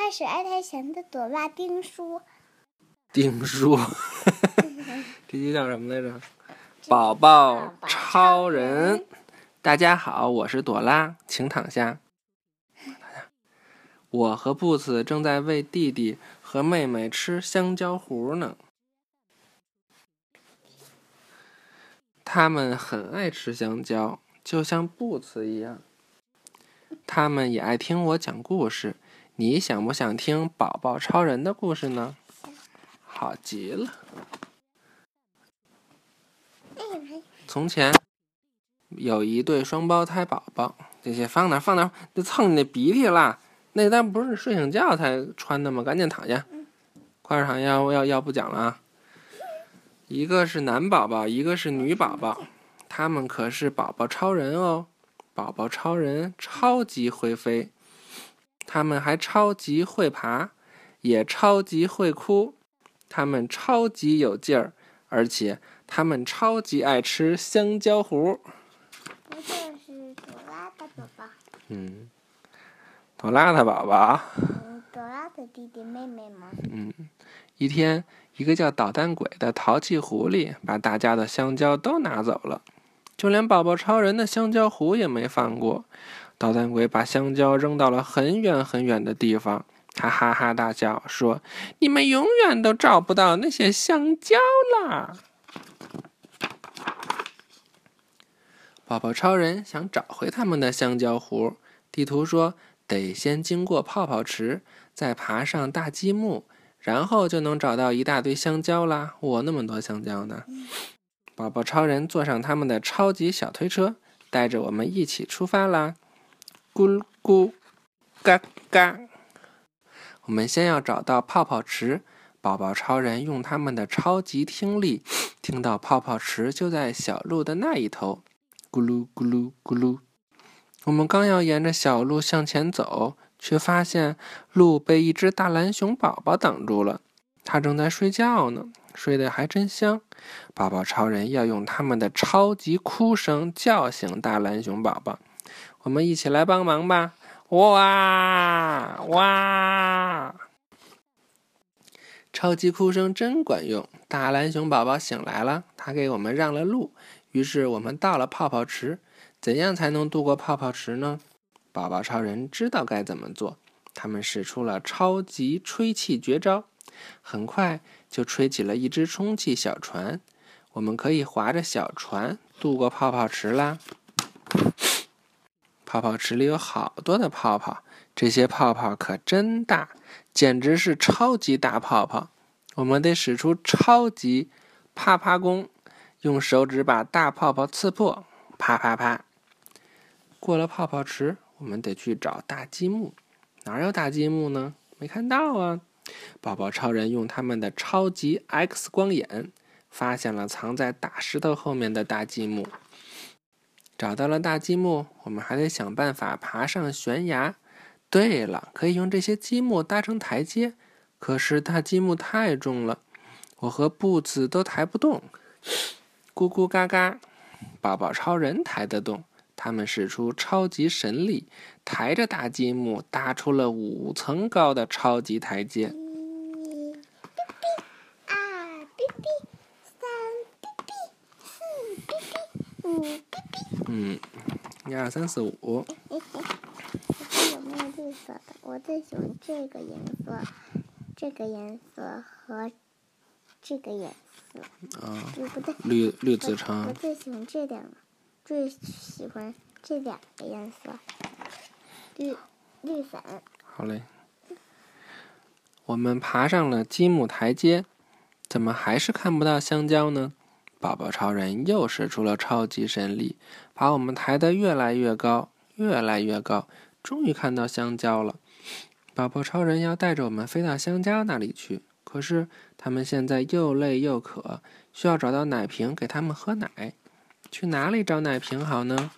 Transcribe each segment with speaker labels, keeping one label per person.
Speaker 1: 开始爱探险的朵拉丁叔。
Speaker 2: 丁叔，这集叫什么来着？宝宝超人。大家好，我是朵拉，请躺下。我和布斯正在喂弟弟和妹妹吃香蕉糊呢。他们很爱吃香蕉，就像布茨一样。他们也爱听我讲故事。你想不想听宝宝超人的故事呢？好极了。从前有一对双胞胎宝宝，这些放哪放哪，就蹭你那鼻涕啦！那咱不是睡醒觉才穿的吗？赶紧躺下，快点躺下，要要要不讲了啊！一个是男宝宝，一个是女宝宝，他们可是宝宝超人哦！宝宝超人超级会飞，他们还超级会爬，也超级会哭，他们超级有劲儿，而且他们超级爱吃香蕉糊。
Speaker 1: 那这是朵拉的宝宝。
Speaker 2: 嗯，朵拉的宝宝。
Speaker 1: 嗯，朵拉的弟弟妹妹吗？
Speaker 2: 嗯，一天。一个叫捣蛋鬼的淘气狐狸把大家的香蕉都拿走了，就连宝宝超人的香蕉壶也没放过。捣蛋鬼把香蕉扔到了很远很远的地方，他哈哈大笑说：“你们永远都找不到那些香蕉啦！”宝宝超人想找回他们的香蕉壶，地图说得先经过泡泡池，再爬上大积木。然后就能找到一大堆香蕉啦！我，那么多香蕉呢！宝宝超人坐上他们的超级小推车，带着我们一起出发啦！咕噜咕嘎嘎，我们先要找到泡泡池。宝宝超人用他们的超级听力，听到泡泡池就在小路的那一头。咕噜咕噜咕噜，我们刚要沿着小路向前走。却发现路被一只大蓝熊宝宝挡住了，它正在睡觉呢，睡得还真香。宝宝超人要用他们的超级哭声叫醒大蓝熊宝宝，我们一起来帮忙吧！哇哇！超级哭声真管用，大蓝熊宝宝醒来了，他给我们让了路，于是我们到了泡泡池。怎样才能渡过泡泡池呢？宝宝超人知道该怎么做，他们使出了超级吹气绝招，很快就吹起了一只充气小船。我们可以划着小船渡过泡泡池啦！泡泡池里有好多的泡泡，这些泡泡可真大，简直是超级大泡泡。我们得使出超级啪啪功，用手指把大泡泡刺破，啪啪啪！过了泡泡池。我们得去找大积木，哪有大积木呢？没看到啊！宝宝超人用他们的超级 X 光眼，发现了藏在大石头后面的大积木。找到了大积木，我们还得想办法爬上悬崖。对了，可以用这些积木搭成台阶。可是大积木太重了，我和布子都抬不动。咕咕嘎嘎，宝宝超人抬得动。他们使出超级神力，抬着大积木搭出了五层高的超级台阶。
Speaker 1: 一二哔哔，三哔哔，四哔哔，五哔哔。
Speaker 2: 嗯，一二三四五。
Speaker 1: 嘿嘿，这有没有绿色的？我最喜欢这个颜色，这个颜色和这个颜色。
Speaker 2: 啊。
Speaker 1: 不对。
Speaker 2: 绿绿紫橙。
Speaker 1: 我最喜欢这两个。最喜欢这两个颜色，绿绿粉。
Speaker 2: 好嘞，我们爬上了积木台阶，怎么还是看不到香蕉呢？宝宝超人又使出了超级神力，把我们抬得越来越高，越来越高，终于看到香蕉了。宝宝超人要带着我们飞到香蕉那里去，可是他们现在又累又渴，需要找到奶瓶给他们喝奶。去哪里找奶瓶好呢？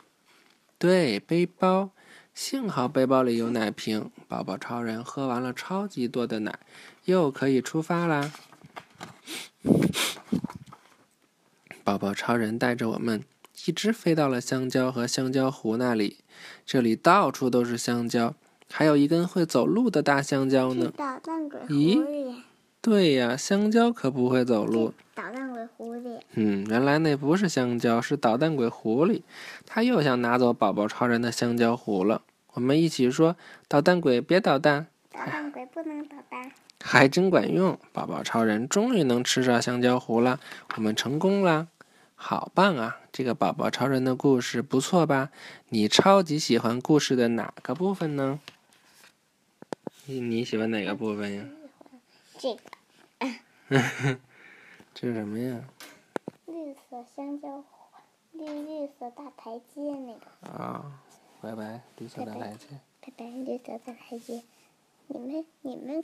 Speaker 2: 对，背包。幸好背包里有奶瓶。宝宝超人喝完了超级多的奶，又可以出发啦。宝宝超人带着我们一直飞到了香蕉和香蕉湖那里。这里到处都是香蕉，还有一根会走路的大香蕉呢。咦，对呀，香蕉可不会走路。嗯，原来那不是香蕉，是捣蛋鬼狐狸。他又想拿走宝宝超人的香蕉糊了。我们一起说：“捣蛋鬼，别捣蛋！”
Speaker 1: 捣蛋鬼不能捣蛋。
Speaker 2: 还真管用！宝宝超人终于能吃上香蕉糊了，我们成功啦！好棒啊！这个宝宝超人的故事不错吧？你超级喜欢故事的哪个部分呢？你你喜欢哪个部分呀？
Speaker 1: 这个
Speaker 2: 这是什么呀？
Speaker 1: 绿色香蕉，绿绿色大台阶那个，
Speaker 2: 啊，拜拜，绿色大台阶。
Speaker 1: 拜拜，绿色大台阶。你们你们。